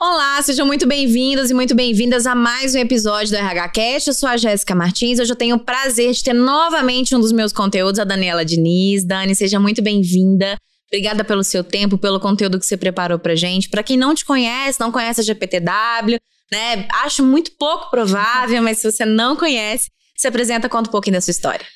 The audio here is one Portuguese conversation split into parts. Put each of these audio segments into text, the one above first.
Olá, sejam muito bem-vindos e muito bem-vindas a mais um episódio do RH Cast. Eu sou a Jéssica Martins. Hoje eu tenho o prazer de ter novamente um dos meus conteúdos, a Daniela Diniz. Dani, seja muito bem-vinda. Obrigada pelo seu tempo, pelo conteúdo que você preparou pra gente. Para quem não te conhece, não conhece a GPTW, né? Acho muito pouco provável, mas se você não conhece, se apresenta, conta um pouquinho da sua história.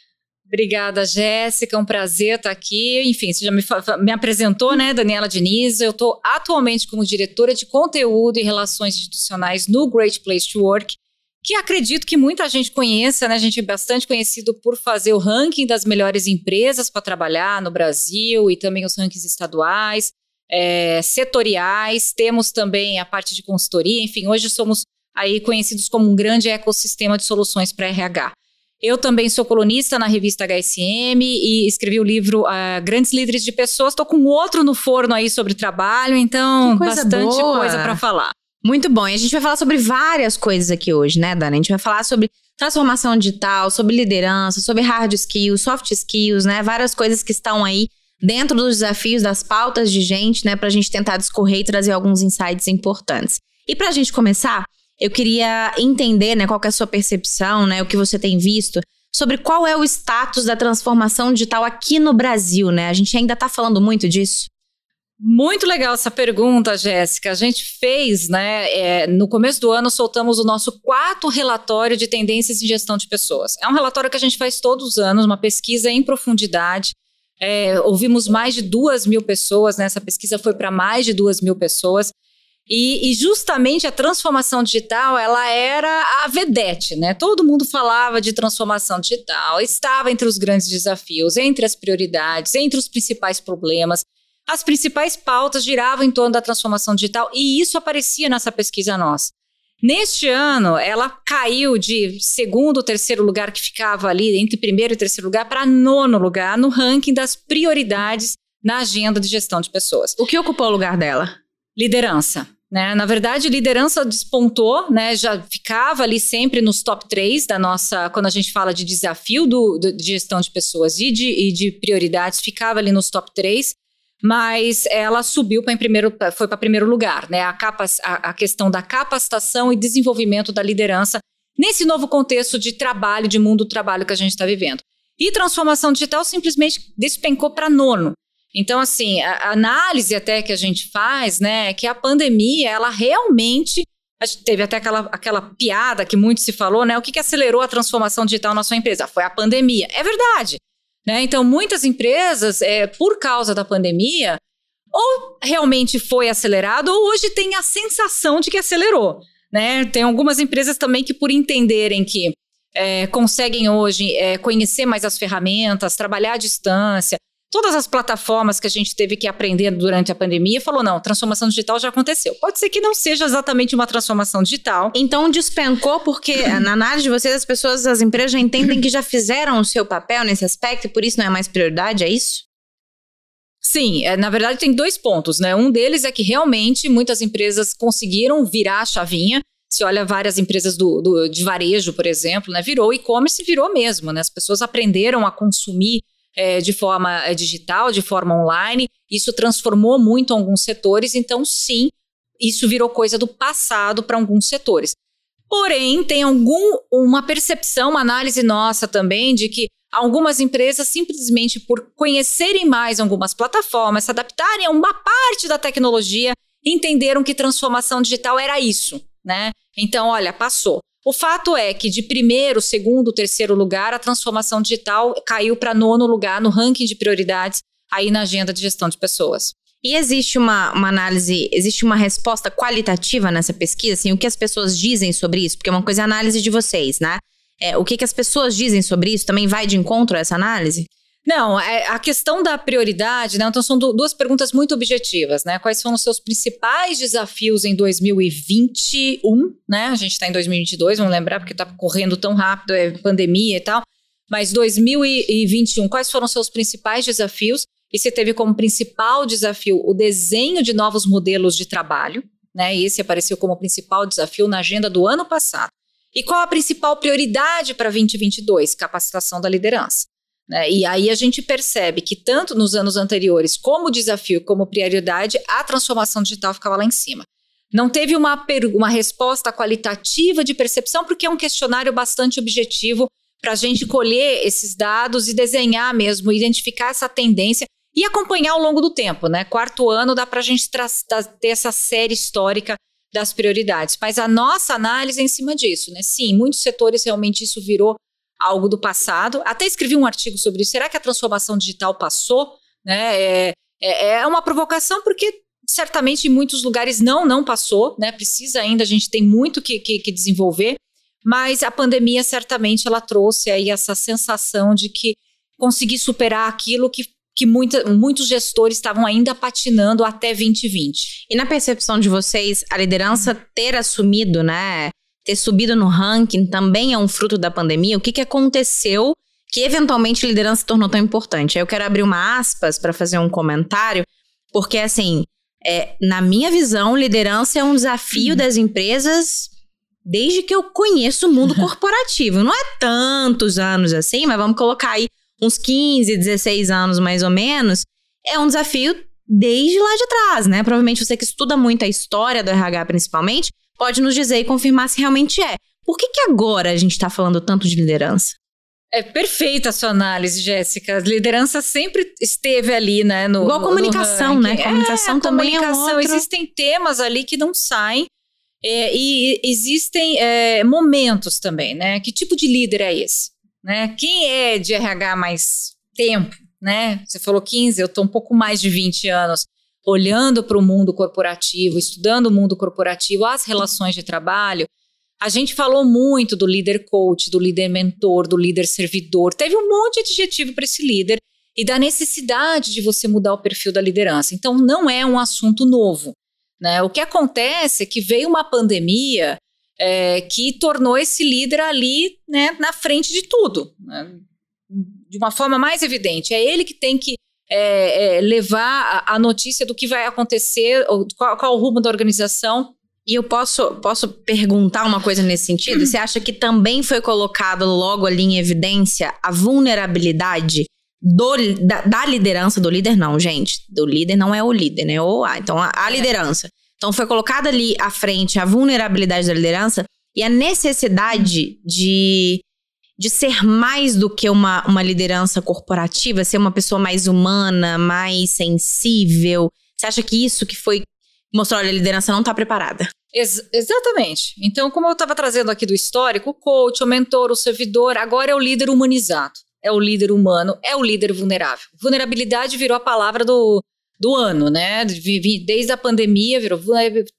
Obrigada, Jéssica. É um prazer estar aqui. Enfim, você já me, me apresentou, né, Daniela Diniz? Eu estou atualmente como diretora de conteúdo e relações institucionais no Great Place to Work, que acredito que muita gente conheça, né? A gente é bastante conhecido por fazer o ranking das melhores empresas para trabalhar no Brasil e também os rankings estaduais, é, setoriais. Temos também a parte de consultoria. Enfim, hoje somos aí conhecidos como um grande ecossistema de soluções para RH. Eu também sou colunista na revista HSM e escrevi o livro uh, Grandes Líderes de Pessoas. Estou com outro no forno aí sobre trabalho, então coisa bastante boa. coisa para falar. Muito bom. E a gente vai falar sobre várias coisas aqui hoje, né, Dana? A gente vai falar sobre transformação digital, sobre liderança, sobre hard skills, soft skills, né? Várias coisas que estão aí dentro dos desafios, das pautas de gente, né, para a gente tentar discorrer e trazer alguns insights importantes. E para a gente começar, eu queria entender, né, qual é a sua percepção, né, o que você tem visto sobre qual é o status da transformação digital aqui no Brasil, né? A gente ainda está falando muito disso. Muito legal essa pergunta, Jéssica. A gente fez, né? É, no começo do ano, soltamos o nosso quarto relatório de tendências em gestão de pessoas. É um relatório que a gente faz todos os anos, uma pesquisa em profundidade. É, ouvimos mais de duas mil pessoas, né? Essa pesquisa foi para mais de duas mil pessoas. E, e, justamente a transformação digital, ela era a vedete, né? Todo mundo falava de transformação digital, estava entre os grandes desafios, entre as prioridades, entre os principais problemas. As principais pautas giravam em torno da transformação digital e isso aparecia nessa pesquisa nossa. Neste ano, ela caiu de segundo, terceiro lugar, que ficava ali entre primeiro e terceiro lugar, para nono lugar no ranking das prioridades na agenda de gestão de pessoas. O que ocupou o lugar dela? Liderança. Né? Na verdade, liderança despontou, né? já ficava ali sempre nos top 3 da nossa, quando a gente fala de desafio do, do de gestão de pessoas e de, e de prioridades, ficava ali nos top 3 mas ela subiu para primeiro, foi para primeiro lugar, né? A, capa, a, a, questão da capacitação e desenvolvimento da liderança nesse novo contexto de trabalho, de mundo do trabalho que a gente está vivendo. E transformação digital simplesmente despencou para nono. Então, assim, a, análise até que a gente faz, né, é que a pandemia, ela realmente teve até aquela, aquela piada que muito se falou, né? O que, que acelerou a transformação digital na sua empresa? Foi a pandemia. É verdade. Né? Então, muitas empresas, é, por causa da pandemia, ou realmente foi acelerado, ou hoje tem a sensação de que acelerou. Né? Tem algumas empresas também que, por entenderem que é, conseguem hoje é, conhecer mais as ferramentas, trabalhar à distância, todas as plataformas que a gente teve que aprender durante a pandemia, falou: não, transformação digital já aconteceu. Pode ser que não seja exatamente uma transformação digital. Então despencou porque na análise de vocês, as pessoas, as empresas já entendem que já fizeram o seu papel nesse aspecto e por isso não é mais prioridade, é isso? Sim, é, na verdade tem dois pontos, né? Um deles é que realmente muitas empresas conseguiram virar a chavinha. Se olha várias empresas do, do de varejo, por exemplo, né? Virou e-commerce, virou mesmo, né? As pessoas aprenderam a consumir é, de forma é, digital, de forma online. Isso transformou muito alguns setores, então, sim, isso virou coisa do passado para alguns setores. Porém, tem algum, uma percepção, uma análise nossa também de que algumas empresas, simplesmente por conhecerem mais algumas plataformas, se adaptarem a uma parte da tecnologia, entenderam que transformação digital era isso, né? Então, olha, passou. O fato é que de primeiro, segundo, terceiro lugar, a transformação digital caiu para nono lugar no ranking de prioridades aí na agenda de gestão de pessoas. E existe uma, uma análise, existe uma resposta qualitativa nessa pesquisa, assim, o que as pessoas dizem sobre isso? Porque é uma coisa é a análise de vocês, né? É, o que, que as pessoas dizem sobre isso também vai de encontro a essa análise? Não, é, a questão da prioridade, né? Então são duas perguntas muito objetivas, né? Quais foram os seus principais desafios em 2021, né? A gente está em 2022, vamos lembrar, porque está correndo tão rápido, é pandemia e tal. Mas 2021, quais foram os seus principais desafios? E você teve como principal desafio o desenho de novos modelos de trabalho, né? E esse apareceu como principal desafio na agenda do ano passado. E qual a principal prioridade para 2022? Capacitação da liderança. Né? E aí a gente percebe que tanto nos anos anteriores, como desafio, como prioridade, a transformação digital ficava lá em cima. Não teve uma, uma resposta qualitativa de percepção, porque é um questionário bastante objetivo para a gente colher esses dados e desenhar mesmo, identificar essa tendência e acompanhar ao longo do tempo, né? Quarto ano dá para a gente ter essa série histórica das prioridades. Mas a nossa análise é em cima disso, né? Sim, muitos setores realmente isso virou algo do passado. Até escrevi um artigo sobre isso. Será que a transformação digital passou? Né? É, é, é uma provocação porque certamente em muitos lugares não, não passou, né? Precisa ainda, a gente tem muito que, que, que desenvolver. Mas a pandemia certamente ela trouxe aí essa sensação de que conseguir superar aquilo que que muita, muitos gestores estavam ainda patinando até 2020. E na percepção de vocês, a liderança ter assumido, né, ter subido no ranking também é um fruto da pandemia? O que, que aconteceu que eventualmente a liderança se tornou tão importante? Aí eu quero abrir uma aspas para fazer um comentário, porque assim, é, na minha visão, liderança é um desafio uhum. das empresas desde que eu conheço o mundo corporativo. Não é tantos anos assim, mas vamos colocar aí uns 15, 16 anos mais ou menos. É um desafio desde lá de trás, né? Provavelmente você que estuda muito a história do RH principalmente, pode nos dizer e confirmar se realmente é. Por que, que agora a gente está falando tanto de liderança? É perfeita a sua análise, Jéssica. Liderança sempre esteve ali, né? No, Igual a comunicação, né? É, comunicação também comunicação. é outro... Existem temas ali que não saem. É, e existem é, momentos também, né? Que tipo de líder é esse? Né? Quem é de RH mais tempo, né? Você falou 15, eu estou um pouco mais de 20 anos olhando para o mundo corporativo, estudando o mundo corporativo, as relações de trabalho. A gente falou muito do líder coach, do líder mentor, do líder servidor. Teve um monte de adjetivo para esse líder e da necessidade de você mudar o perfil da liderança. Então, não é um assunto novo. Né? O que acontece é que veio uma pandemia é, que tornou esse líder ali né, na frente de tudo, né? de uma forma mais evidente. É ele que tem que é, é, levar a, notícia do que vai acontecer, qual, qual o rumo da organização e eu posso, posso perguntar uma coisa nesse sentido? Você acha que também foi colocado logo ali em evidência a vulnerabilidade do, da, da, liderança do líder? Não, gente. Do líder não é o líder, né? Ou então, a, a liderança. Então, foi colocada ali à frente a vulnerabilidade da liderança e a necessidade de, de ser mais do que uma, uma liderança corporativa, ser uma pessoa mais humana, mais sensível. Você acha que isso que foi mostrou, olha, a liderança não está preparada. Ex exatamente. Então, como eu estava trazendo aqui do histórico, o coach, o mentor, o servidor, agora é o líder humanizado. É o líder humano, é o líder vulnerável. Vulnerabilidade virou a palavra do, do ano, né? Desde a pandemia, virou.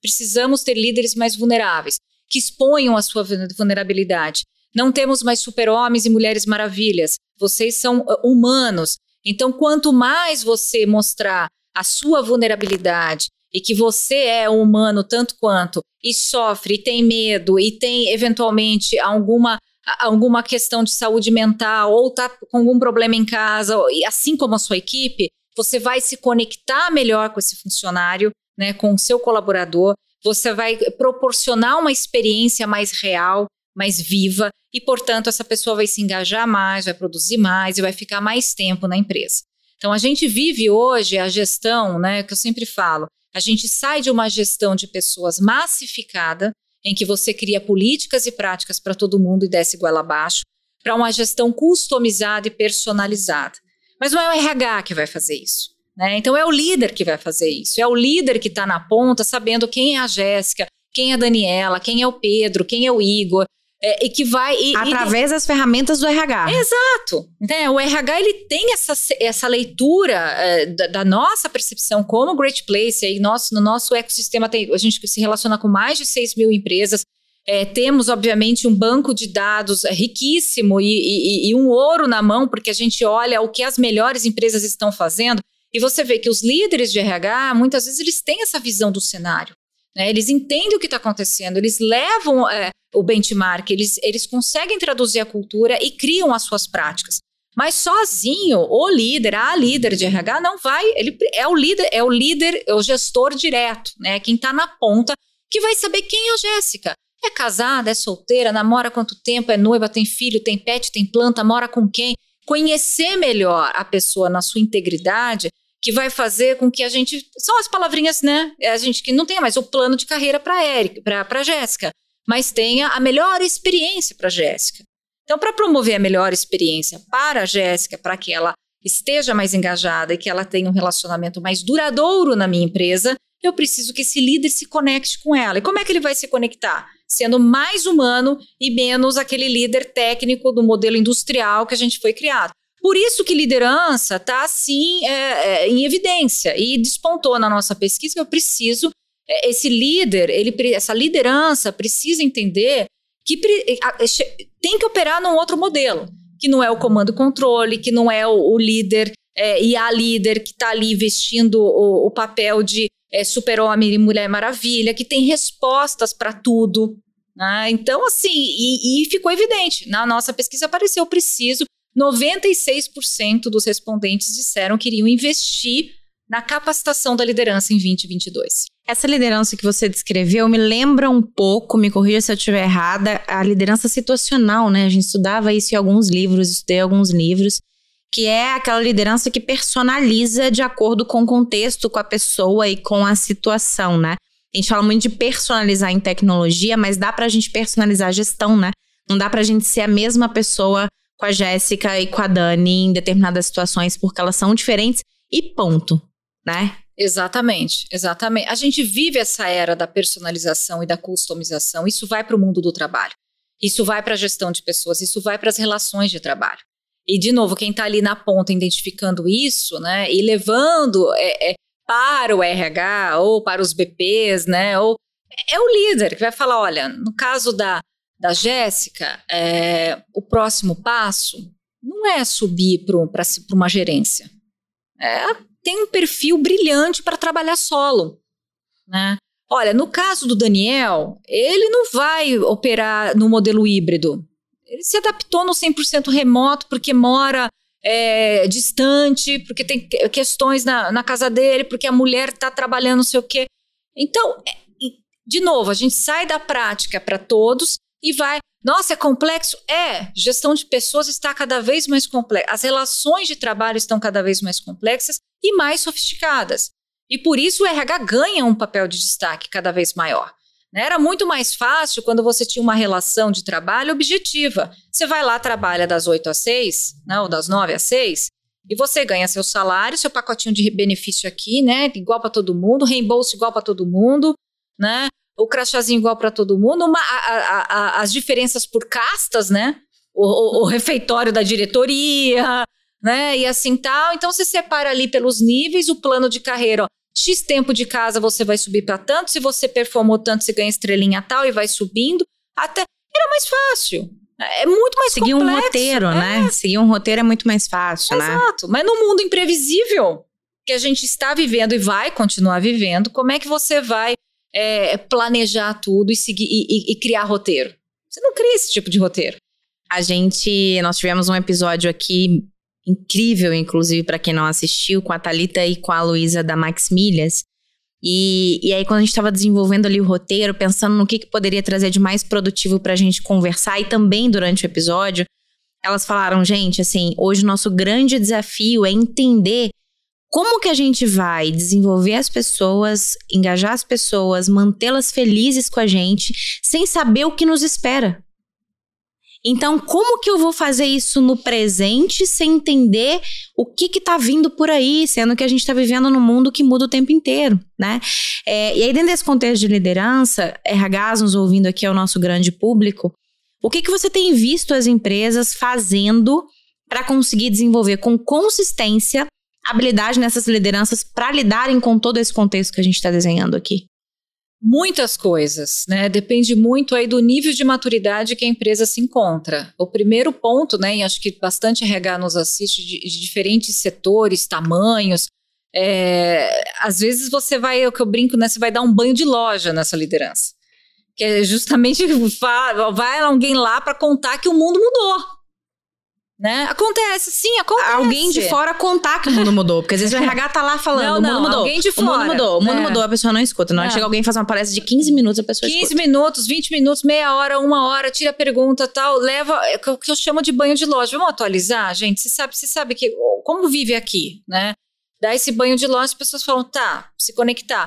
Precisamos ter líderes mais vulneráveis, que exponham a sua vulnerabilidade. Não temos mais super-homens e mulheres maravilhas. Vocês são ah, humanos. Então, quanto mais você mostrar a sua vulnerabilidade, e que você é humano tanto quanto e sofre, e tem medo e tem eventualmente alguma alguma questão de saúde mental ou está com algum problema em casa, assim como a sua equipe, você vai se conectar melhor com esse funcionário, né, com o seu colaborador, você vai proporcionar uma experiência mais real, mais viva, e, portanto, essa pessoa vai se engajar mais, vai produzir mais e vai ficar mais tempo na empresa. Então, a gente vive hoje a gestão, né, que eu sempre falo, a gente sai de uma gestão de pessoas massificada, em que você cria políticas e práticas para todo mundo e desce igual abaixo, para uma gestão customizada e personalizada. Mas não é o RH que vai fazer isso. Né? Então é o líder que vai fazer isso. É o líder que está na ponta, sabendo quem é a Jéssica, quem é a Daniela, quem é o Pedro, quem é o Igor, é, e que vai. E, Através e... das ferramentas do RH. Exato. Né? O RH ele tem essa, essa leitura é, da, da, nossa percepção como Great Place. Aí nosso, no nosso ecossistema tem, a gente se relaciona com mais de 6 mil empresas. É, temos, obviamente, um banco de dados riquíssimo e, e, e um ouro na mão, porque a gente olha o que as melhores empresas estão fazendo. E você vê que os líderes de RH, muitas vezes, eles têm essa visão do cenário. Né? Eles entendem o que está acontecendo, eles levam é, o benchmark, eles, eles conseguem traduzir a cultura e criam as suas práticas. Mas sozinho, o líder, a líder de RH não vai, ele é o líder, é o líder, é o gestor direto, né? Quem está na ponta, que vai saber quem é a Jéssica. É casada, é solteira, namora quanto tempo, é noiva, tem filho, tem pet, tem planta, mora com quem? Conhecer melhor a pessoa na sua integridade que vai fazer com que a gente. São as palavrinhas, né? A gente que não tenha mais o plano de carreira para Érica, para Jéssica, mas tenha a melhor experiência para Jéssica. Então, para promover a melhor experiência para a Jéssica, para que ela esteja mais engajada e que ela tenha um relacionamento mais duradouro na minha empresa, eu preciso que esse líder se conecte com ela. E como é que ele vai se conectar? Sendo mais humano e menos aquele líder técnico do modelo industrial que a gente foi criado. Por isso que liderança está, assim, é, é, em evidência e despontou na nossa pesquisa que eu preciso, é, esse líder, ele, essa liderança precisa entender que tem que operar num outro modelo, que não é o comando-controle, que não é o, o líder é, e a líder que está ali vestindo o, o papel de é, super-homem e mulher maravilha, que tem respostas para tudo. Né? Então, assim, e, e ficou evidente, na nossa pesquisa apareceu preciso 96% dos respondentes disseram que iriam investir na capacitação da liderança em 2022. Essa liderança que você descreveu me lembra um pouco, me corrija se eu estiver errada, a liderança situacional, né? A gente estudava isso em alguns livros, estudei alguns livros, que é aquela liderança que personaliza de acordo com o contexto, com a pessoa e com a situação, né? A gente fala muito de personalizar em tecnologia, mas dá pra gente personalizar a gestão, né? Não dá pra gente ser a mesma pessoa com a Jéssica e com a Dani em determinadas situações, porque elas são diferentes e ponto, né? Exatamente, exatamente. A gente vive essa era da personalização e da customização. Isso vai para o mundo do trabalho. Isso vai para a gestão de pessoas, isso vai para as relações de trabalho. E, de novo, quem está ali na ponta identificando isso, né, e levando é, é, para o RH ou para os BPs, né, ou é o líder que vai falar, olha, no caso da, da Jéssica, é, o próximo passo não é subir para uma gerência. É, tem um perfil brilhante para trabalhar solo. Né? Olha, no caso do Daniel, ele não vai operar no modelo híbrido. Ele se adaptou no 100% remoto porque mora é, distante, porque tem questões na, na casa dele, porque a mulher está trabalhando não sei o quê. Então, é, de novo, a gente sai da prática para todos e vai. Nossa, é complexo? É. Gestão de pessoas está cada vez mais complexa. As relações de trabalho estão cada vez mais complexas e mais sofisticadas. E por isso o RH ganha um papel de destaque cada vez maior. Né? Era muito mais fácil quando você tinha uma relação de trabalho objetiva. Você vai lá, trabalha das 8 às 6, né, ou das 9 às 6, e você ganha seu salário, seu pacotinho de benefício aqui, né? Igual para todo mundo, reembolso igual para todo mundo, né? O crachazinho igual para todo mundo, uma, a, a, a, as diferenças por castas, né? O, o, o, refeitório da diretoria, né? E assim tal. Então você separa ali pelos níveis o plano de carreira. Ó. X tempo de casa você vai subir para tanto, se você performou tanto, você ganha estrelinha tal e vai subindo. Até era mais fácil. É muito mais Seguir complexo. um roteiro, é. né? Seguir um roteiro é muito mais fácil, Exato. né? Exato. Mas no mundo imprevisível que a gente está vivendo e vai continuar vivendo, como é que você vai é, planejar tudo e, seguir, e, e, e criar roteiro. Você não cria esse tipo de roteiro. A gente, nós tivemos um episódio aqui incrível, inclusive para quem não assistiu, com a Talita e com a Luísa da Max Milhas. E, e aí, quando a gente estava desenvolvendo ali o roteiro, pensando no que, que poderia trazer de mais produtivo para a gente conversar, e também durante o episódio, elas falaram, gente, assim, hoje o nosso grande desafio é entender como que a gente vai desenvolver as pessoas, engajar as pessoas, mantê-las felizes com a gente, sem saber o que nos espera? Então, como que eu vou fazer isso no presente sem entender o que que tá vindo por aí, sendo que a gente está vivendo num mundo que muda o tempo inteiro, né? É, e aí, dentro desse contexto de liderança, RHs nos ouvindo aqui é o nosso grande público, o que que você tem visto as empresas fazendo para conseguir desenvolver com consistência habilidade nessas lideranças para lidarem com todo esse contexto que a gente está desenhando aqui? Muitas coisas, né? Depende muito aí do nível de maturidade que a empresa se encontra. O primeiro ponto, né? E acho que bastante RH nos assiste de, de diferentes setores, tamanhos. É, às vezes você vai, é o que eu brinco, né? Você vai dar um banho de loja nessa liderança. Que é justamente vai alguém lá para contar que o mundo mudou. Né? Acontece, sim, acontece. Alguém de fora contar que o mundo mudou. Porque às vezes o RH tá lá falando, não, não, o mundo mudou. Alguém de fora. O mundo mudou, o mundo é. mudou, a pessoa não escuta. Não, é. chega alguém e faz uma palestra de 15 minutos, a pessoa 15 escuta. minutos, 20 minutos, meia hora, uma hora, tira a pergunta tal, leva é o que eu chamo de banho de loja. Vamos atualizar, gente? Você sabe, você sabe que como vive aqui, né? Dá esse banho de loja, as pessoas falam, tá, se conectar.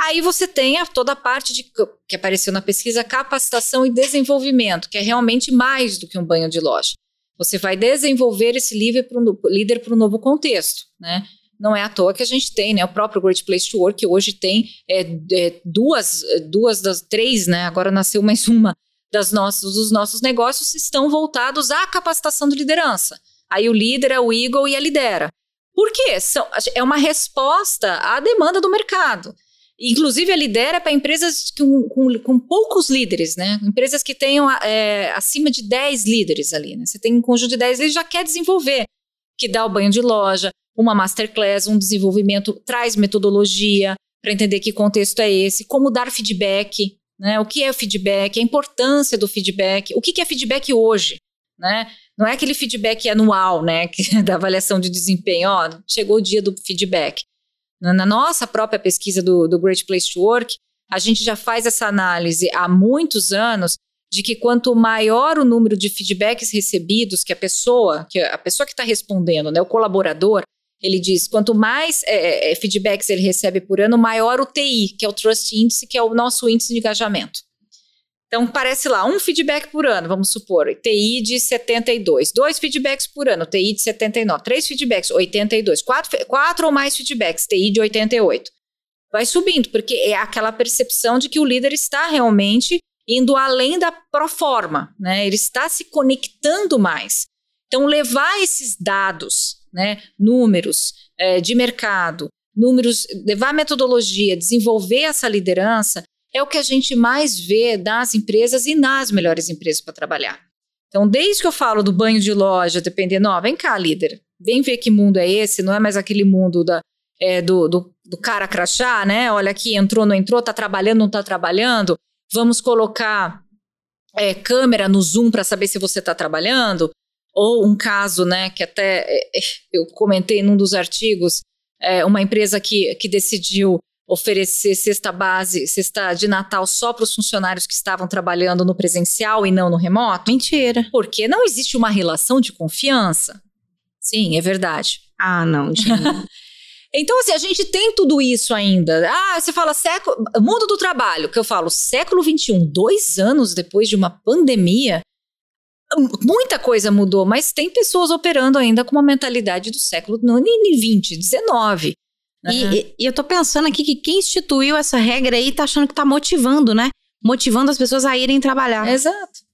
Aí você tem a, toda a parte de, que apareceu na pesquisa, capacitação e desenvolvimento, que é realmente mais do que um banho de loja. Você vai desenvolver esse líder para um novo contexto, né? Não é à toa que a gente tem, né? O próprio Great Place to Work, hoje tem é, é, duas, duas das três, né? Agora nasceu mais uma das nossos, dos nossos negócios estão voltados à capacitação de liderança. Aí o líder é o Eagle e a lidera. Por quê? São, é uma resposta à demanda do mercado. Inclusive, a lidera para empresas com, com, com, poucos líderes, né? Empresas que tenham é, acima de 10 líderes ali, né? Você tem um conjunto de 10 líderes já quer desenvolver, que dá o banho de loja, uma masterclass, um desenvolvimento, traz metodologia para entender que contexto é esse, como dar feedback, né? O que é feedback, a importância do feedback, o que, que é feedback hoje, né? Não é aquele feedback anual, né? da avaliação de desempenho, ó, chegou o dia do feedback. Na nossa própria pesquisa do, do Great Place to Work, a gente já faz essa análise há muitos anos de que quanto maior o número de feedbacks recebidos que a pessoa, que a pessoa que está respondendo, né, o colaborador, ele diz, quanto mais é, é, feedbacks ele recebe por ano, maior o TI, que é o Trust Index, que é o nosso índice de engajamento. Então, parece lá, um feedback por ano, vamos supor, TI de 72, dois feedbacks por ano, TI de 79, três feedbacks, 82, quatro, quatro ou mais feedbacks, TI de 88. Vai subindo, porque é aquela percepção de que o líder está realmente indo além da proforma, né? Ele está se conectando mais. Então, levar esses dados, né, números é, de mercado, números, levar metodologia, desenvolver essa liderança, é o que a gente mais vê das empresas e nas melhores empresas para trabalhar. Então, desde que eu falo do banho de loja, dependendo, ó, vem cá, líder, vem ver que mundo é esse, não é mais aquele mundo da, é, do, do, do, cara crachá, né? Olha aqui, entrou, não entrou, tá trabalhando, não tá trabalhando. Vamos colocar é, câmera no Zoom para saber se você está trabalhando. Ou um caso, né, que até é, é, eu comentei num dos artigos, é, uma empresa que, que decidiu oferecer cesta base, cesta de Natal só para os funcionários que estavam trabalhando no presencial e não no remoto? Mentira. Porque não existe uma relação de confiança. Sim, é verdade. Ah, não, Então, assim, a gente tem tudo isso ainda. Ah, você fala século, mundo do trabalho, que eu falo século XXI, dois anos depois de uma pandemia, muita coisa mudou, mas tem pessoas operando ainda com uma mentalidade do século XX, XIX. Uhum. E, e, eu tô pensando aqui que quem instituiu essa regra aí tá achando que tá motivando, né? Motivando as pessoas a irem trabalhar. Exato.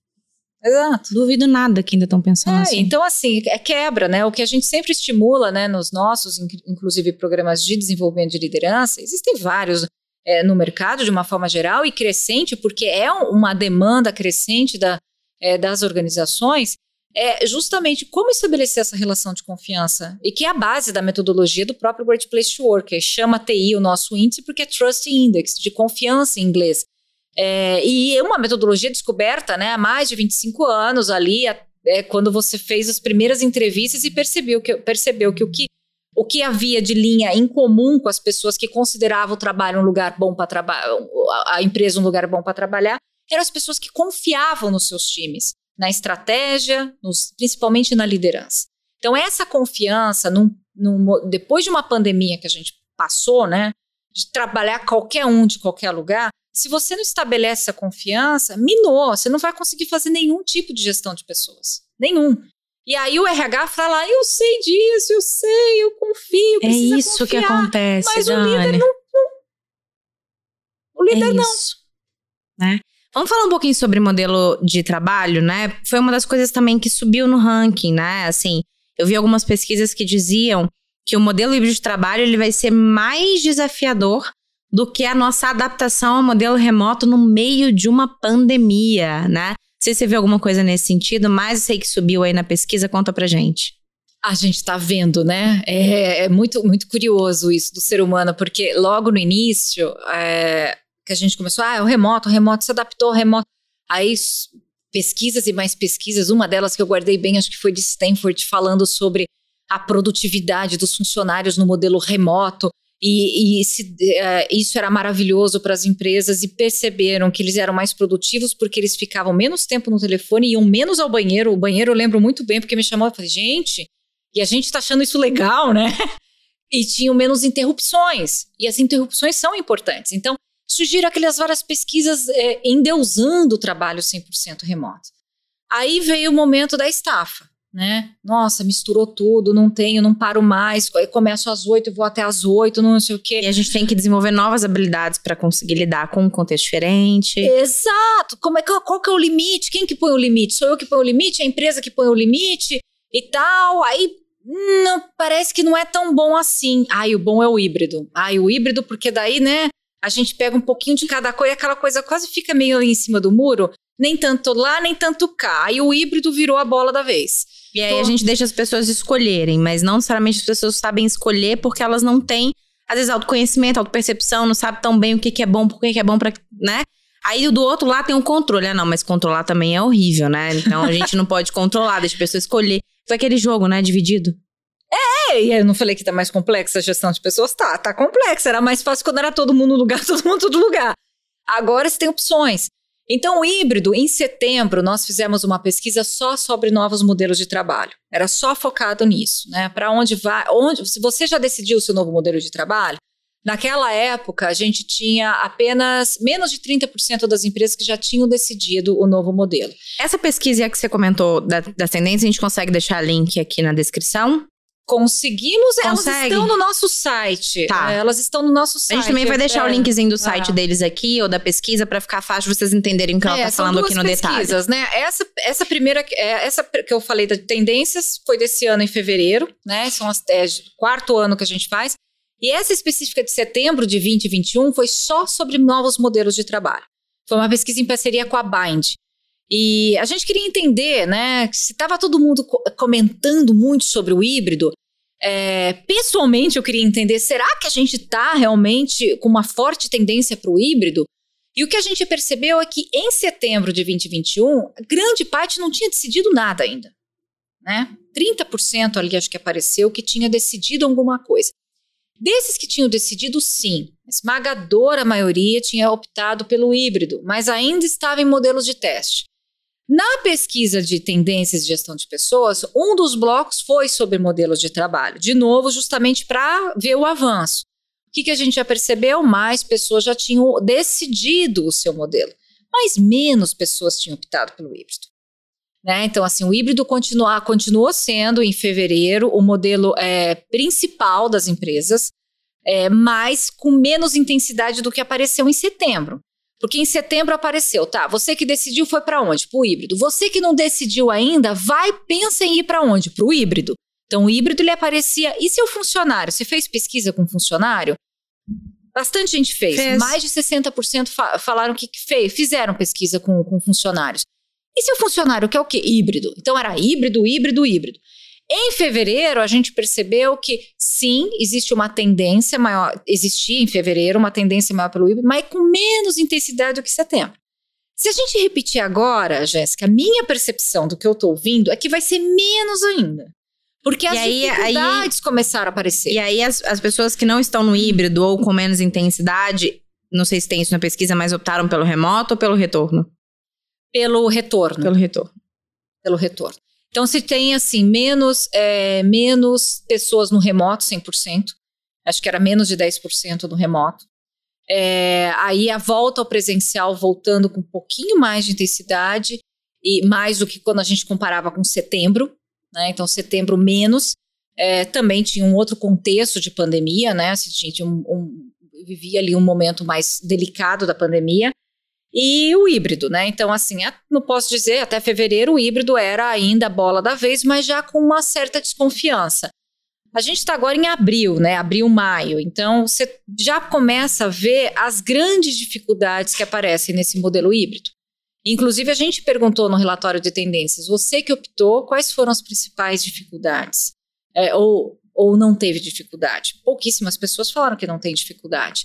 Exato. Duvido nada que ainda estão pensando é, assim. Então, assim, é quebra, né? O que a gente sempre estimula, né, nos nossos, inclusive, programas de desenvolvimento de liderança, existem vários é, no mercado de uma forma geral e crescente, porque é uma demanda crescente da, é, das organizações, é justamente como estabelecer essa relação de confiança e que é a base da metodologia do próprio Great Place to Work. Chama TI o nosso índice porque é Trust Index, de confiança em inglês. É, e é uma metodologia descoberta né, há mais de 25 anos ali, é, quando você fez as primeiras entrevistas e percebeu que, percebeu que o que o que havia de linha em comum com as pessoas que consideravam o trabalho um lugar bom para trabalhar, a empresa um lugar bom para trabalhar, eram as pessoas que confiavam nos seus times na estratégia, nos, principalmente na liderança. Então, essa confiança, num, num, depois de uma pandemia que a gente passou, né, de trabalhar qualquer um de qualquer lugar, se você não estabelece essa confiança, minou, você não vai conseguir fazer nenhum tipo de gestão de pessoas. Nenhum. E aí o RH fala, eu sei disso, eu sei, eu confio, É isso confiar, que acontece, Mas Dani. o líder não, não o líder é não. Isso, né? Vamos falar um pouquinho sobre modelo de trabalho, né? Foi uma das coisas também que subiu no ranking, né? Assim, eu vi algumas pesquisas que diziam que o modelo híbrido de trabalho ele vai ser mais desafiador do que a nossa adaptação ao modelo remoto no meio de uma pandemia, né? Não sei se você viu alguma coisa nesse sentido, mas sei que subiu aí na pesquisa, conta pra gente. A gente está vendo, né? É, é, muito, muito curioso isso do ser humano, porque logo no início, é, que a gente começou, ah, é o remoto, o remoto se adaptou, o remoto. Aí pesquisas e mais pesquisas, uma delas que eu guardei bem, acho que foi de Stanford, falando sobre a produtividade dos funcionários no modelo remoto. E, e se, uh, isso era maravilhoso para as empresas e perceberam que eles eram mais produtivos porque eles ficavam menos tempo no telefone e iam menos ao banheiro. O banheiro eu lembro muito bem porque me chamou e falei, gente, e a gente está achando isso legal, né? e tinham menos interrupções. E as interrupções são importantes. Então, surgiram aquelas várias pesquisas é, endeusando o trabalho 100% remoto. Aí veio o momento da estafa né? Nossa, misturou tudo, não tenho, não paro mais, começo às oito, vou até às oito, não sei o quê. E a gente tem que desenvolver novas habilidades para conseguir lidar com um contexto diferente. Exato. Como é qual que é o limite? Quem que põe o limite? Sou eu que ponho o limite? É a empresa que põe o limite? E tal. Aí não, parece que não é tão bom assim. Ai, o bom é o híbrido. Ai, o híbrido, porque daí, né, a gente pega um pouquinho de cada coisa e aquela coisa quase fica meio ali em cima do muro. Nem tanto lá, nem tanto cá. Aí o híbrido virou a bola da vez. E aí a gente deixa as pessoas escolherem, mas não necessariamente as pessoas sabem escolher porque elas não têm, às vezes, autoconhecimento, autopercepção, não sabem tão bem o que, que é bom, por que é bom pra. né? Aí do outro lado tem um controle. Ah, não, mas controlar também é horrível, né? Então a gente não pode controlar, deixa a pessoa escolher. Foi aquele jogo, né? Dividido. É, e eu não falei que tá mais complexa a gestão de pessoas? Tá, tá complexa. Era mais fácil quando era todo mundo no lugar, todo mundo todo lugar. Agora você tem opções. Então, o híbrido, em setembro, nós fizemos uma pesquisa só sobre novos modelos de trabalho. Era só focado nisso, né? Para onde vai, onde, se você já decidiu o seu novo modelo de trabalho, naquela época a gente tinha apenas menos de 30% das empresas que já tinham decidido o novo modelo. Essa pesquisa que você comentou da, das a gente consegue deixar link aqui na descrição? Conseguimos, Consegue. elas estão no nosso site. Tá. É, elas estão no nosso site. A gente também vai deixar é. o linkzinho do site é. deles aqui, ou da pesquisa, para ficar fácil vocês entenderem o que ela é, tá falando aqui no detalhe. né? Essa, essa primeira, é, essa que eu falei de tendências, foi desse ano em fevereiro, né? São as é, quarto ano que a gente faz. E essa específica de setembro de 2021 foi só sobre novos modelos de trabalho. Foi uma pesquisa em parceria com a Bind. E a gente queria entender, né, se estava todo mundo comentando muito sobre o híbrido. É, pessoalmente, eu queria entender: será que a gente está realmente com uma forte tendência para o híbrido? E o que a gente percebeu é que em setembro de 2021, grande parte não tinha decidido nada ainda. Né? 30% ali acho que apareceu que tinha decidido alguma coisa. Desses que tinham decidido, sim, a esmagadora maioria tinha optado pelo híbrido, mas ainda estava em modelos de teste. Na pesquisa de tendências de gestão de pessoas, um dos blocos foi sobre modelos de trabalho. De novo, justamente para ver o avanço. O que, que a gente já percebeu? Mais pessoas já tinham decidido o seu modelo, mas menos pessoas tinham optado pelo híbrido. Né? Então, assim, o híbrido continua, continuou sendo, em fevereiro, o modelo é, principal das empresas, é, mas com menos intensidade do que apareceu em setembro. Porque em setembro apareceu, tá? Você que decidiu foi para onde? Para o híbrido. Você que não decidiu ainda, vai, pensa em ir para onde? Para o híbrido. Então, o híbrido ele aparecia. E seu funcionário? Você fez pesquisa com funcionário? Bastante gente fez. fez. Mais de 60% fa falaram que fez, fizeram pesquisa com, com funcionários. E seu funcionário quer o quê? Híbrido. Então, era híbrido, híbrido, híbrido. Em fevereiro, a gente percebeu que sim, existe uma tendência maior, existia em fevereiro uma tendência maior pelo híbrido, mas com menos intensidade do que setembro. Se a gente repetir agora, Jéssica, a minha percepção do que eu estou ouvindo é que vai ser menos ainda. Porque as aí, dificuldades aí, começaram a aparecer. E aí, as, as pessoas que não estão no híbrido ou com menos intensidade, não sei se tem isso na pesquisa, mas optaram pelo remoto ou pelo retorno? Pelo retorno. Pelo retorno. Pelo retorno. Então, se tem, assim, menos, é, menos pessoas no remoto, 100%, acho que era menos de 10% no remoto, é, aí a volta ao presencial voltando com um pouquinho mais de intensidade, e mais do que quando a gente comparava com setembro, né? Então, setembro menos. É, também tinha um outro contexto de pandemia, né? A gente um, um, vivia ali um momento mais delicado da pandemia e o híbrido, né? Então, assim, não posso dizer, até fevereiro o híbrido era ainda a bola da vez, mas já com uma certa desconfiança. A gente está agora em abril, né? Abril, maio. Então, você já começa a ver as grandes dificuldades que aparecem nesse modelo híbrido. Inclusive, a gente perguntou no relatório de tendências: você que optou, quais foram as principais dificuldades? É, ou, ou não teve dificuldade? Pouquíssimas pessoas falaram que não tem dificuldade.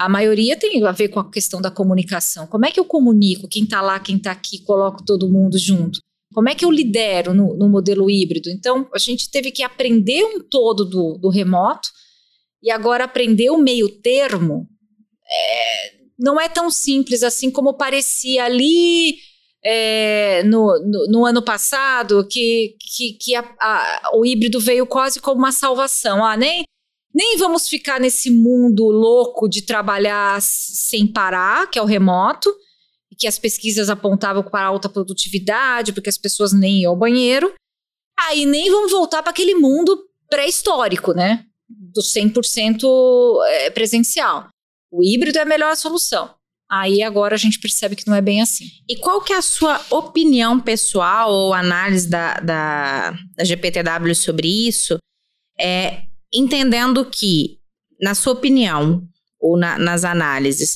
A maioria tem a ver com a questão da comunicação. Como é que eu comunico quem está lá, quem está aqui, coloco todo mundo junto? Como é que eu lidero no, no, modelo híbrido? Então, a gente teve que aprender um todo do, do remoto e agora aprender o meio termo é, não é tão simples assim como parecia ali é, no, no, no, ano passado, que, que, que a, a, o híbrido veio quase como uma salvação. Ah, nem nem vamos ficar nesse mundo louco de trabalhar sem parar, que é o remoto, que as pesquisas apontavam para alta produtividade, porque as pessoas nem iam ao banheiro. Aí nem vamos voltar para aquele mundo pré-histórico, né? Do 100% é, presencial. O híbrido é a melhor solução. Aí agora a gente percebe que não é bem assim. E qual que é a sua opinião pessoal ou análise da, da, da GPTW sobre isso? É, entendendo que, na sua opinião, ou na, nas análises,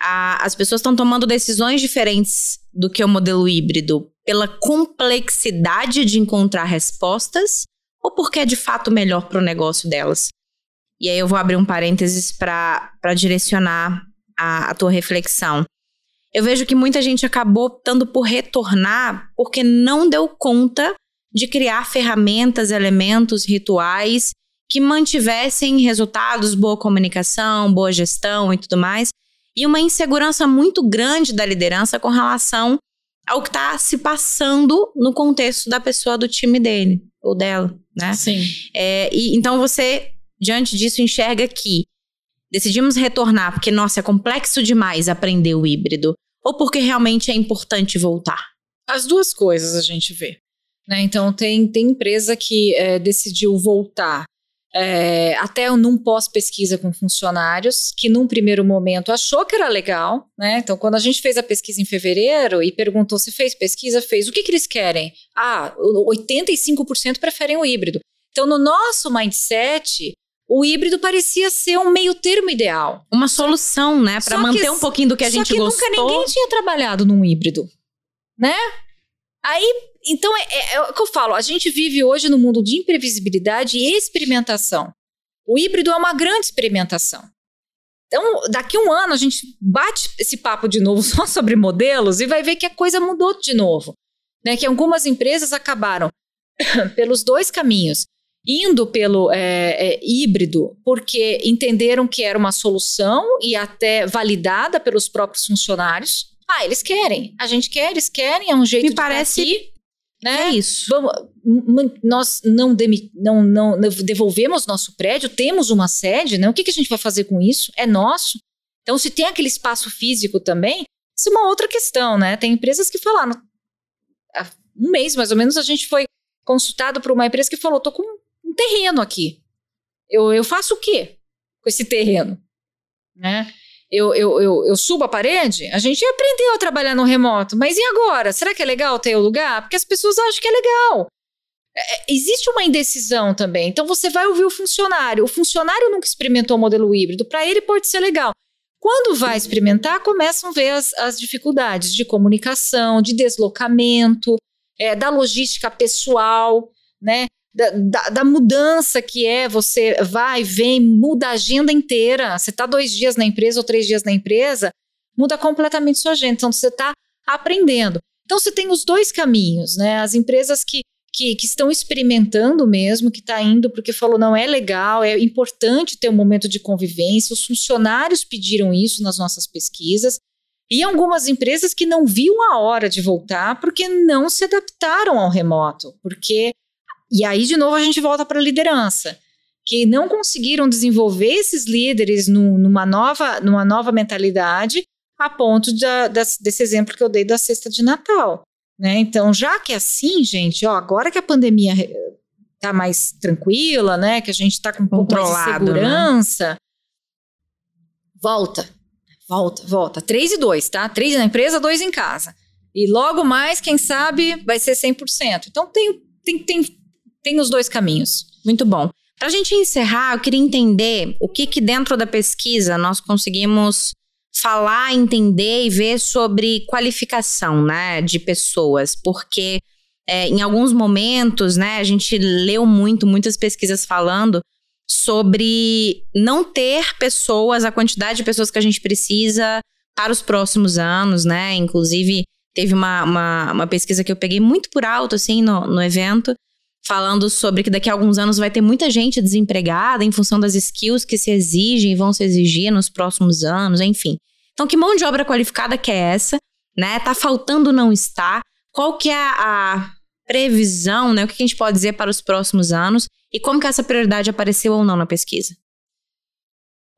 a, as pessoas estão tomando decisões diferentes do que o modelo híbrido pela complexidade de encontrar respostas ou porque é de fato melhor para o negócio delas? E aí eu vou abrir um parênteses para direcionar a, a tua reflexão. Eu vejo que muita gente acabou optando por retornar porque não deu conta de criar ferramentas, elementos, rituais que mantivessem resultados, boa comunicação, boa gestão e tudo mais, e uma insegurança muito grande da liderança com relação ao que está se passando no contexto da pessoa do time dele ou dela, né? Sim. É, e então você diante disso enxerga que decidimos retornar porque nossa é complexo demais aprender o híbrido ou porque realmente é importante voltar. As duas coisas a gente vê. Né? Então, tem, tem empresa que é, decidiu voltar é, até num pós-pesquisa com funcionários, que num primeiro momento achou que era legal, né? Então, quando a gente fez a pesquisa em fevereiro e perguntou se fez pesquisa, fez. O que, que eles querem? Ah, 85% preferem o híbrido. Então, no nosso mindset, o híbrido parecia ser um meio termo ideal. Uma solução, né? Para manter que, um pouquinho do que a gente gostou. Só que nunca ninguém tinha trabalhado num híbrido, né? Aí então, é, é, é, o que eu falo, a gente vive hoje no mundo de imprevisibilidade e experimentação. O híbrido é uma grande experimentação. Então, daqui a um ano, a gente bate esse papo de novo só sobre modelos e vai ver que a coisa mudou de novo. Né? Que algumas empresas acabaram pelos dois caminhos. Indo pelo é, é, híbrido, porque entenderam que era uma solução e até validada pelos próprios funcionários. Ah, eles querem, a gente quer, eles querem, é um jeito Me de parece né? É isso. Vamos, nós não, não, não, devolvemos nosso prédio, temos uma sede, né? O que, que a gente vai fazer com isso? É nosso. Então, se tem aquele espaço físico também, isso é uma outra questão, né? Tem empresas que falaram. Há um mês, mais ou menos, a gente foi consultado por uma empresa que falou: tô com um terreno aqui. Eu, eu faço o quê com esse terreno? Né? Eu, eu, eu, eu, subo a parede, a gente aprendeu a trabalhar no remoto. Mas e agora? Será que é legal ter o lugar? Porque as pessoas acham que é legal. É, é, existe uma indecisão também. Então você vai ouvir o funcionário. O funcionário nunca experimentou o modelo híbrido. Para ele pode ser legal. Quando vai experimentar, começam a ver as, as dificuldades de comunicação, de deslocamento, é, da logística pessoal, né? Da, da, da, mudança que é você vai, vem, muda a agenda inteira. Você está dois dias na empresa ou três dias na empresa, muda completamente sua agenda. Então, você está aprendendo. Então, você tem os dois caminhos, né? As empresas que, que, que estão experimentando mesmo, que está indo porque falou, não, é legal, é importante ter um momento de convivência. Os funcionários pediram isso nas nossas pesquisas. E algumas empresas que não viam a hora de voltar porque não se adaptaram ao remoto, porque e aí, de novo, a gente volta para a liderança, que não conseguiram desenvolver esses líderes no, numa, nova, numa nova mentalidade, a ponto da, desse exemplo que eu dei da cesta de Natal. Né? Então, já que é assim, gente, ó, agora que a pandemia está mais tranquila, né, que a gente está com um pouco mais de né? segurança, né? volta, volta, volta. Três e dois, tá? Três na empresa, dois em casa. E logo mais, quem sabe, vai ser 100%. Então, tem, tem, tem tem os dois caminhos. Muito bom. Para a gente encerrar, eu queria entender o que, que dentro da pesquisa nós conseguimos falar, entender e ver sobre qualificação, né, de pessoas, porque é, em alguns momentos, né, a gente leu muito, muitas pesquisas falando sobre não ter pessoas, a quantidade de pessoas que a gente precisa para os próximos anos, né, inclusive teve uma, uma, uma pesquisa que eu peguei muito por alto, assim, no, no evento, falando sobre que daqui a alguns anos vai ter muita gente desempregada em função das skills que se exigem e vão se exigir nos próximos anos, enfim. Então, que mão de obra qualificada que é essa? Né? Tá faltando não está? Qual que é a previsão, né? O que a gente pode dizer para os próximos anos? E como que essa prioridade apareceu ou não na pesquisa?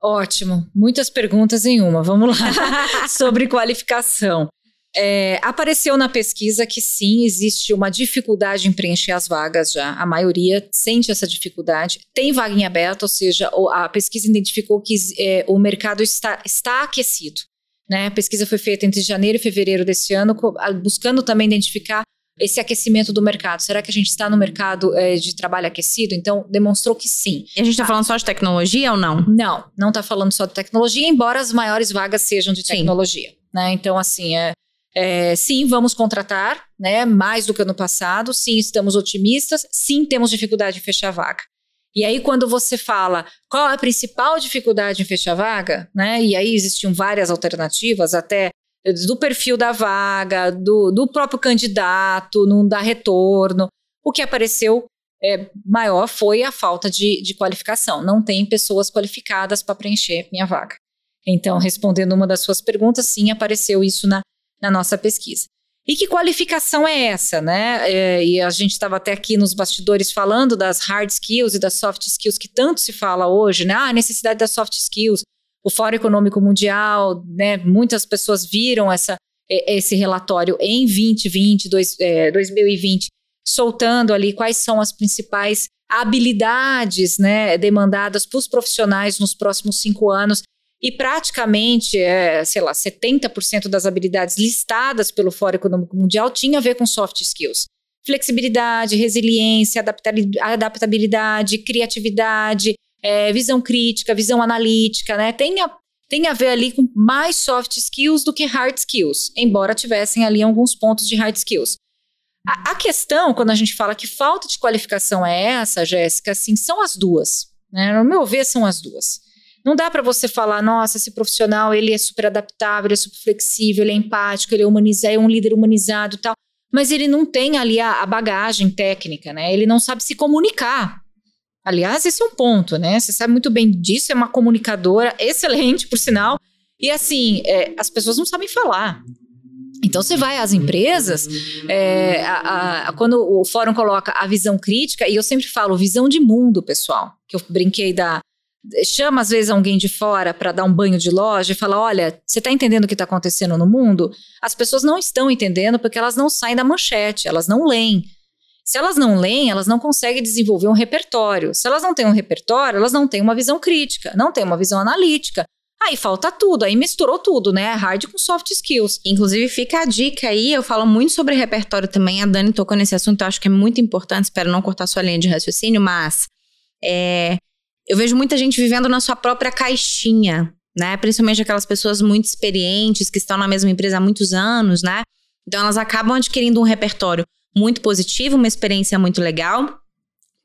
Ótimo, muitas perguntas em uma. Vamos lá. Sobre qualificação. É, apareceu na pesquisa que sim, existe uma dificuldade em preencher as vagas já. A maioria sente essa dificuldade. Tem vaga em aberto, ou seja, a pesquisa identificou que é, o mercado está, está aquecido. Né? A pesquisa foi feita entre janeiro e fevereiro desse ano, buscando também identificar esse aquecimento do mercado. Será que a gente está no mercado é, de trabalho aquecido? Então, demonstrou que sim. E a gente está falando só de tecnologia ou não? Não, não está falando só de tecnologia, embora as maiores vagas sejam de tecnologia. Né? Então, assim, é, é, sim, vamos contratar, né? Mais do que ano passado. Sim, estamos otimistas. Sim, temos dificuldade em fechar vaga. E aí, quando você fala qual é a principal dificuldade em fechar vaga, né? E aí existiam várias alternativas, até do perfil da vaga, do, do próprio candidato, não dá retorno. O que apareceu é, maior foi a falta de, de qualificação. Não tem pessoas qualificadas para preencher minha vaga. Então, respondendo uma das suas perguntas, sim, apareceu isso na, na nossa pesquisa. E que qualificação é essa, né? É, e a gente estava até aqui nos bastidores falando das hard skills e das soft skills que tanto se fala hoje, né? Ah, a necessidade das soft skills. O Fórum Econômico Mundial, né? Muitas pessoas viram essa, esse relatório em 2020, dois, é, 2020, soltando ali quais são as principais habilidades né, demandadas para os profissionais nos próximos cinco anos e praticamente, é, sei lá, 70% das habilidades listadas pelo Fórum Econômico Mundial tinha a ver com soft skills. Flexibilidade, resiliência, adaptabilidade, criatividade, é, visão crítica, visão analítica, né? Tem a, tem a ver ali com mais soft skills do que hard skills, embora tivessem ali alguns pontos de hard skills. A, a questão, quando a gente fala que falta de qualificação é essa, Jéssica, assim, são as duas. Né? No meu ver, são as duas. Não dá para você falar, nossa, esse profissional ele é super adaptável, ele é super flexível, ele é empático, ele é humanizado, é um líder humanizado, tal. Mas ele não tem ali a, a bagagem técnica, né? Ele não sabe se comunicar. Aliás, esse é um ponto, né? Você sabe muito bem disso, é uma comunicadora excelente, por sinal. E assim, é, as pessoas não sabem falar. Então você vai às empresas, é, a, a, quando o fórum coloca a visão crítica, e eu sempre falo visão de mundo, pessoal, que eu brinquei da, chama às vezes alguém de fora para dar um banho de loja e fala: olha, você está entendendo o que está acontecendo no mundo? As pessoas não estão entendendo porque elas não saem da manchete, elas não leem. Se elas não leem, elas não conseguem desenvolver um repertório. Se elas não têm um repertório, elas não têm uma visão crítica, não têm uma visão analítica. Aí falta tudo, aí misturou tudo, né? Hard com soft skills. Inclusive, fica a dica aí, eu falo muito sobre repertório também. A Dani tocou nesse assunto, eu acho que é muito importante, espero não cortar sua linha de raciocínio, mas é, eu vejo muita gente vivendo na sua própria caixinha, né? Principalmente aquelas pessoas muito experientes que estão na mesma empresa há muitos anos, né? Então elas acabam adquirindo um repertório muito positivo, uma experiência muito legal,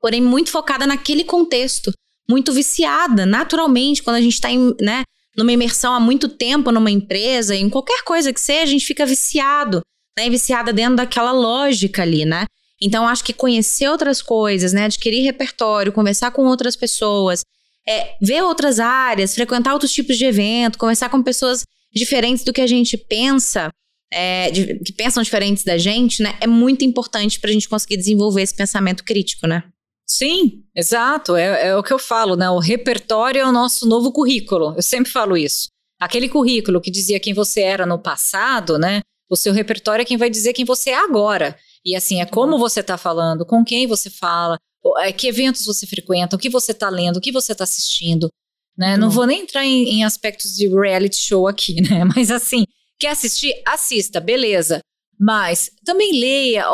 porém muito focada naquele contexto, muito viciada, naturalmente, quando a gente está né, numa imersão há muito tempo numa empresa, em qualquer coisa que seja, a gente fica viciado, né? Viciada dentro daquela lógica ali, né? Então, acho que conhecer outras coisas, né? Adquirir repertório, conversar com outras pessoas, é, ver outras áreas, frequentar outros tipos de evento, conversar com pessoas diferentes do que a gente pensa, é, de, que pensam diferentes da gente, né? É muito importante para a gente conseguir desenvolver esse pensamento crítico, né? Sim, exato. É, é o que eu falo, né? O repertório é o nosso novo currículo. Eu sempre falo isso. Aquele currículo que dizia quem você era no passado, né? O seu repertório é quem vai dizer quem você é agora. E assim, é como você está falando, com quem você fala, é, que eventos você frequenta, o que você está lendo, o que você está assistindo. Né? Não vou nem entrar em, em, aspectos de reality show aqui, né? Mas assim, quer assistir? Assista, beleza. Mas também leia,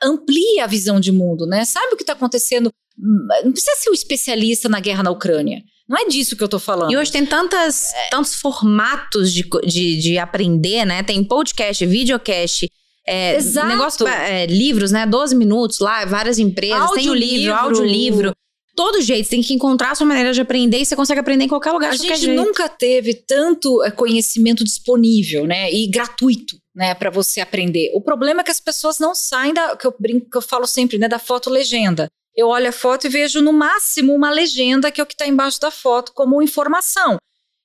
amplie a visão de mundo, né? Sabe o que está acontecendo? Hum, não precisa ser um especialista na guerra na Ucrânia. Não é disso que eu tô falando. E hoje tem tantas, é. tantos formatos de, de, de aprender, né? Tem podcast, videocast, é, Exato. Negócio, é, livros, né? 12 minutos lá, várias empresas. Audio tem o livro, livro. audiolivro. Todo jeito, você tem que encontrar a sua maneira de aprender e você consegue aprender em qualquer lugar. A gente jeito. nunca teve tanto é, conhecimento disponível, né? E gratuito, né? para você aprender. O problema é que as pessoas não saem da. Que eu brinco, que eu falo sempre, né? Da foto legenda. Eu olho a foto e vejo no máximo uma legenda, que é o que está embaixo da foto, como informação.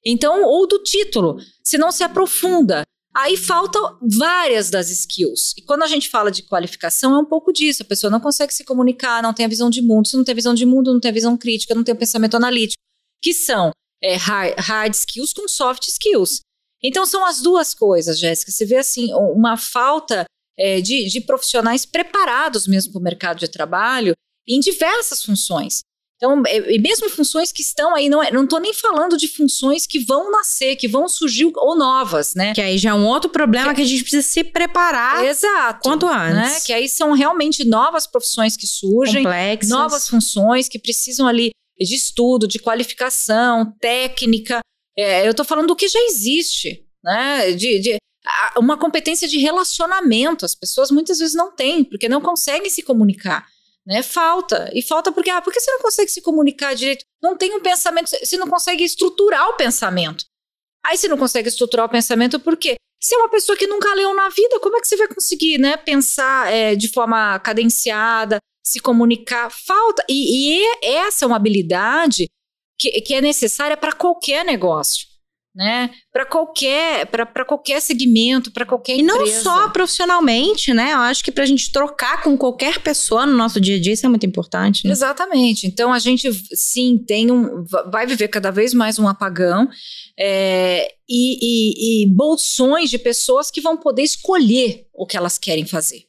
Então, ou do título. Se não se aprofunda. Aí faltam várias das skills. E quando a gente fala de qualificação, é um pouco disso. A pessoa não consegue se comunicar, não tem a visão de mundo. Se não tem visão de mundo, não tem a visão crítica, não tem o pensamento analítico. Que são é, hard, hard skills com soft skills. Então são as duas coisas, Jéssica. Você vê assim uma falta é, de, de profissionais preparados mesmo para o mercado de trabalho em diversas funções. Então, é, e mesmo funções que estão aí, não estou é, nem falando de funções que vão nascer, que vão surgir ou novas, né? Que aí já é um outro problema que, que a gente precisa se preparar. Exato. Quanto antes. Né? Que aí são realmente novas profissões que surgem, Complexas. novas funções que precisam ali de estudo, de qualificação, técnica. É, eu estou falando do que já existe, né? De, de, uma competência de relacionamento. As pessoas muitas vezes não têm, porque não conseguem se comunicar. Né? Falta. E falta porque, ah, por que você não consegue se comunicar direito? Não tem um pensamento, você não consegue estruturar o pensamento. Aí você não consegue estruturar o pensamento por quê? Se é uma pessoa que nunca leu na vida, como é que você vai conseguir né, pensar é, de forma cadenciada, se comunicar? Falta. E, e essa é uma habilidade que, que é necessária para qualquer negócio né? Para qualquer, para qualquer segmento, para qualquer empresa. E não só profissionalmente, né? Eu acho que para a gente trocar com qualquer pessoa no nosso dia a dia isso é muito importante. Né? Exatamente. Então a gente sim tem um, vai viver cada vez mais um apagão é, e, e, e bolsões de pessoas que vão poder escolher o que elas querem fazer.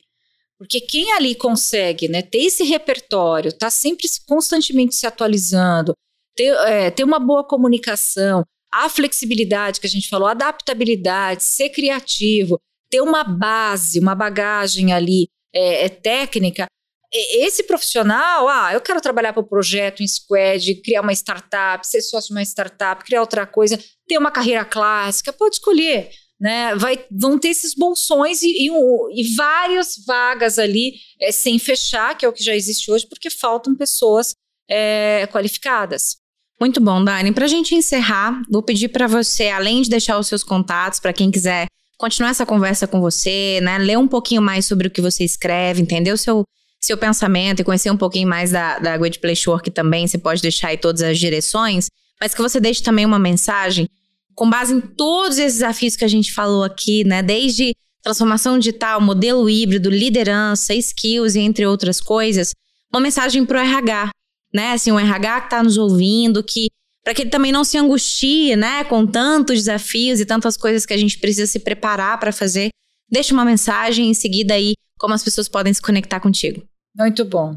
Porque quem ali consegue né, ter esse repertório, tá sempre constantemente se atualizando, ter, é, ter uma boa comunicação, a flexibilidade que a gente falou, adaptabilidade, ser criativo, ter uma base, uma bagagem ali é, é técnica. Esse profissional, ah, eu quero trabalhar para o projeto em squad, criar uma startup, ser sócio de uma startup, criar outra coisa, ter uma carreira clássica, pode escolher. Né, vai, vão ter esses bolsões e, e, e várias vagas ali é, sem fechar, que é o que já existe hoje, porque faltam pessoas é, qualificadas. Muito bom, Dani. Para a gente encerrar, vou pedir para você, além de deixar os seus contatos, para quem quiser continuar essa conversa com você, né? Ler um pouquinho mais sobre o que você escreve, entender o seu, seu pensamento e conhecer um pouquinho mais da, da Great Place Work também. Você pode deixar aí todas as direções, mas que você deixe também uma mensagem com base em todos esses desafios que a gente falou aqui, né? Desde transformação digital, modelo híbrido, liderança, skills e entre outras coisas. Uma mensagem para o RH, né? Assim, o RH que está nos ouvindo, que para que ele também não se angustie, né, com tantos desafios e tantas coisas que a gente precisa se preparar para fazer. Deixa uma mensagem em seguida aí como as pessoas podem se conectar contigo. Muito bom.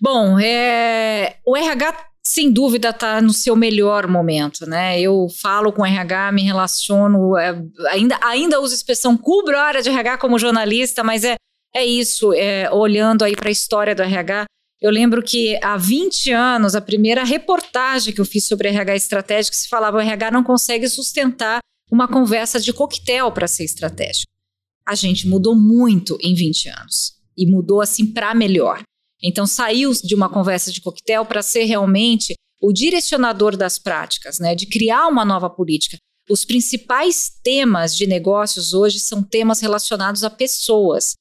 Bom, é, o RH sem dúvida está no seu melhor momento, né? Eu falo com RH, me relaciono, é, ainda, ainda uso a expressão cubro a área de RH como jornalista, mas é, é isso, é, olhando aí para a história do RH, eu lembro que há 20 anos, a primeira reportagem que eu fiz sobre RH estratégico, se falava o RH não consegue sustentar uma conversa de coquetel para ser estratégico. A gente mudou muito em 20 anos e mudou assim para melhor. Então saiu de uma conversa de coquetel para ser realmente o direcionador das práticas, né, de criar uma nova política. Os principais temas de negócios hoje são temas relacionados a pessoas.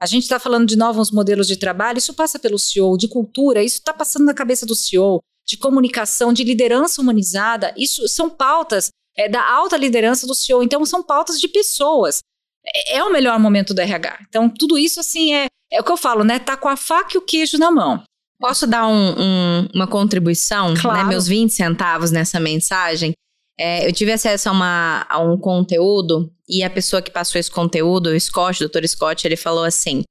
A gente está falando de novos modelos de trabalho, isso passa pelo CEO, de cultura, isso está passando na cabeça do CEO, de comunicação, de liderança humanizada, isso são pautas é, da alta liderança do CEO, então são pautas de pessoas. É, é, o melhor momento do RH. Então, tudo isso, assim, é, é o que eu falo, né? Tá com a faca e o queijo na mão. Posso dar um, um, uma contribuição, né? claro. né, meus 20 centavos nessa mensagem? É, eu tive acesso a, uma, a um conteúdo e a pessoa que passou esse conteúdo, o Scott, o Dr. Scott, ele falou assim,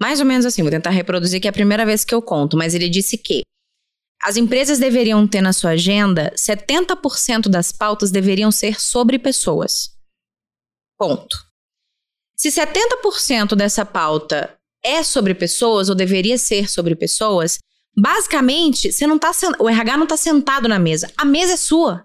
mais ou menos assim, vou tentar reproduzir que é a primeira vez que eu conto, mas ele disse que as empresas deveriam ter na sua agenda 70% das pautas deveriam ser sobre pessoas. Ponto. Se 70% dessa pauta é sobre pessoas ou deveria ser sobre pessoas, basicamente, você não tá o RH não está sentado na mesa. A mesa é sua.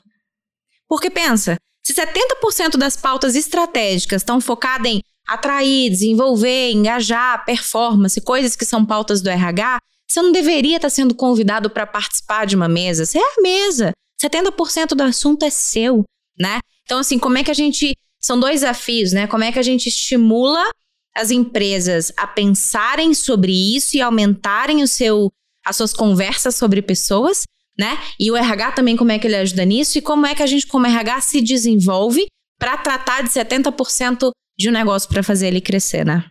Porque pensa, se 70% das pautas estratégicas estão focadas em atrair, desenvolver, engajar, performance, coisas que são pautas do RH, você não deveria estar sendo convidado para participar de uma mesa. Você é a mesa. 70% do assunto é seu, né? Então, assim, como é que a gente. São dois desafios, né? Como é que a gente estimula as empresas a pensarem sobre isso e aumentarem o seu, as suas conversas sobre pessoas, né? E o RH também, como é que ele ajuda nisso e como é que a gente, como RH, se desenvolve para tratar de 70% de um negócio para fazer ele crescer, né?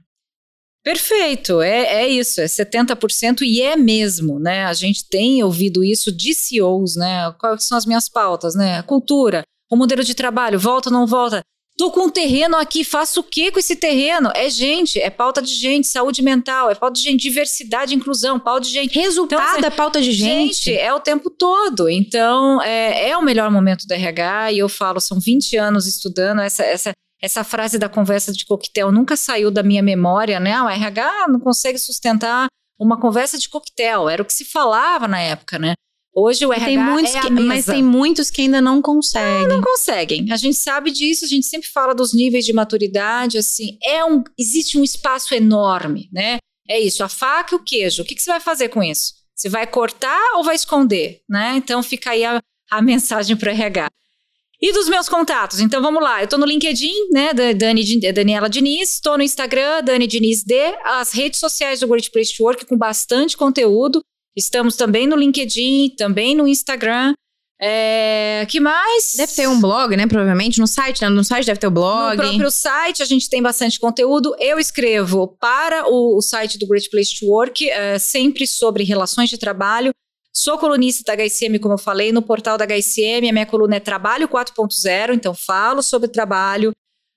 Perfeito, é, é isso, é 70% e é mesmo, né? A gente tem ouvido isso de CEOs, né? Quais são as minhas pautas, né? Cultura, o modelo de trabalho, volta ou não volta? Tô com um terreno aqui, faço o que com esse terreno? É gente, é pauta de gente, saúde mental, é pauta de gente, diversidade, inclusão, pauta de gente. Resultado então, assim, é pauta de gente. Gente, é o tempo todo. Então, é, é o melhor momento do RH e eu falo, são 20 anos estudando essa, essa, essa frase da conversa de coquetel nunca saiu da minha memória, né? Ah, o RH não consegue sustentar uma conversa de coquetel, era o que se falava na época, né? Hoje o RH tem muitos é que, Mas tem muitos que ainda não conseguem. Não, não conseguem. A gente sabe disso, a gente sempre fala dos níveis de maturidade, assim, é um, existe um espaço enorme, né? É isso, a faca e o queijo. O que, que você vai fazer com isso? Você vai cortar ou vai esconder, né? Então fica aí a, a mensagem para o RH. E dos meus contatos? Então vamos lá. Eu tô no LinkedIn, né, da Dani, Daniela Diniz, estou no Instagram, Dani Diniz D, as redes sociais do Great Place to Work com bastante conteúdo. Estamos também no LinkedIn, também no Instagram. É, que mais? Deve ter um blog, né? Provavelmente no site, né? No site deve ter o blog. No próprio site a gente tem bastante conteúdo. Eu escrevo para o, o site do Great Place to Work é, sempre sobre relações de trabalho. Sou colunista da HCM, como eu falei, no portal da HCM. A minha coluna é Trabalho 4.0, então falo sobre trabalho.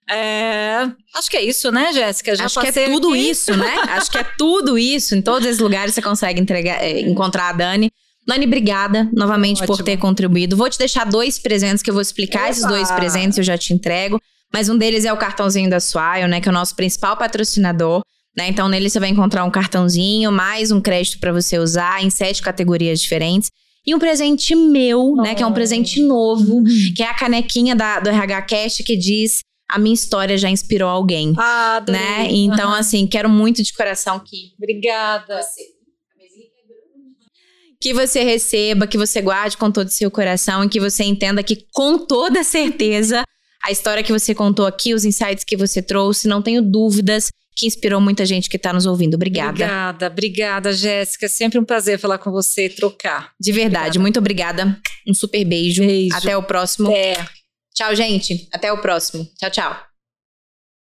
É, acho que é isso, né, Jéssica? Acho que é tudo aqui. isso, né? acho que é tudo isso. Em todos esses lugares você consegue entregar, é, encontrar a Dani. Dani, obrigada novamente Ótimo. por ter contribuído. Vou te deixar dois presentes que eu vou explicar. Opa. Esses dois presentes eu já te entrego. Mas um deles é o cartãozinho da Swile, né? Que é o nosso principal patrocinador. Né? Então, nele você vai encontrar um cartãozinho, mais um crédito para você usar em sete categorias diferentes. E um presente meu, oh. né? Que é um presente novo, uhum. que é a canequinha da, do RH Cash que diz a minha história já inspirou alguém. Ah, adorei. né? Então, uhum. assim, quero muito de coração que. Obrigada. Que você receba, que você guarde com todo o seu coração e que você entenda que, com toda certeza, a história que você contou aqui, os insights que você trouxe, não tenho dúvidas que inspirou muita gente que está nos ouvindo. Obrigada. Obrigada, obrigada, Jéssica. Sempre um prazer falar com você e trocar. De verdade, obrigada. muito obrigada. Um super beijo. beijo. Até o próximo. Até. Tchau, gente. Até o próximo. Tchau, tchau.